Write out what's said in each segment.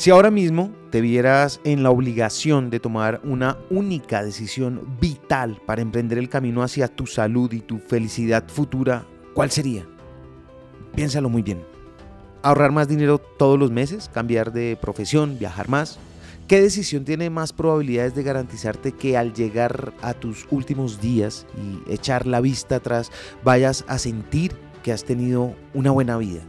Si ahora mismo te vieras en la obligación de tomar una única decisión vital para emprender el camino hacia tu salud y tu felicidad futura, ¿cuál sería? Piénsalo muy bien. ¿Ahorrar más dinero todos los meses? ¿Cambiar de profesión? ¿Viajar más? ¿Qué decisión tiene más probabilidades de garantizarte que al llegar a tus últimos días y echar la vista atrás vayas a sentir que has tenido una buena vida?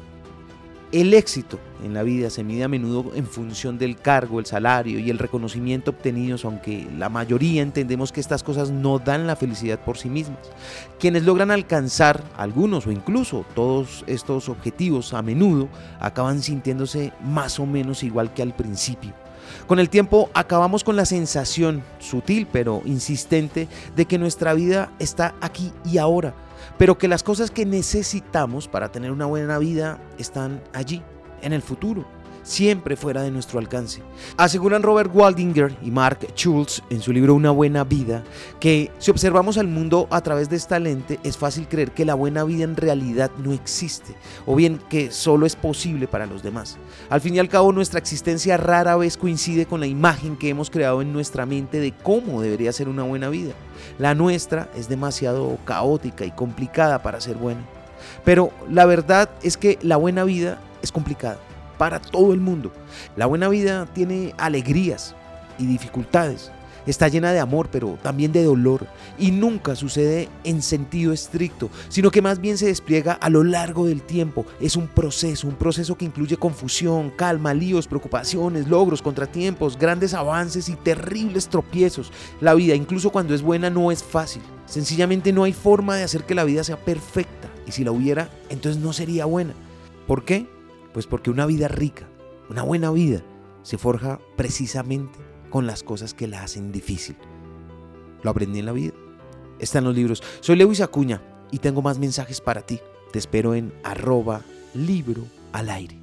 El éxito en la vida se mide a menudo en función del cargo, el salario y el reconocimiento obtenidos, aunque la mayoría entendemos que estas cosas no dan la felicidad por sí mismas. Quienes logran alcanzar algunos o incluso todos estos objetivos a menudo acaban sintiéndose más o menos igual que al principio. Con el tiempo acabamos con la sensación sutil pero insistente de que nuestra vida está aquí y ahora pero que las cosas que necesitamos para tener una buena vida están allí, en el futuro, siempre fuera de nuestro alcance. Aseguran Robert Waldinger y Mark Schultz en su libro Una buena vida que si observamos al mundo a través de esta lente es fácil creer que la buena vida en realidad no existe o bien que solo es posible para los demás. Al fin y al cabo nuestra existencia rara vez coincide con la imagen que hemos creado en nuestra mente de cómo debería ser una buena vida. La nuestra es demasiado caótica y complicada para ser buena. Pero la verdad es que la buena vida es complicada para todo el mundo. La buena vida tiene alegrías y dificultades. Está llena de amor, pero también de dolor. Y nunca sucede en sentido estricto, sino que más bien se despliega a lo largo del tiempo. Es un proceso, un proceso que incluye confusión, calma, líos, preocupaciones, logros, contratiempos, grandes avances y terribles tropiezos. La vida, incluso cuando es buena, no es fácil. Sencillamente no hay forma de hacer que la vida sea perfecta. Y si la hubiera, entonces no sería buena. ¿Por qué? Pues porque una vida rica, una buena vida, se forja precisamente con las cosas que la hacen difícil. Lo aprendí en la vida. Está en los libros. Soy Lewis Acuña y tengo más mensajes para ti. Te espero en arroba libro al aire.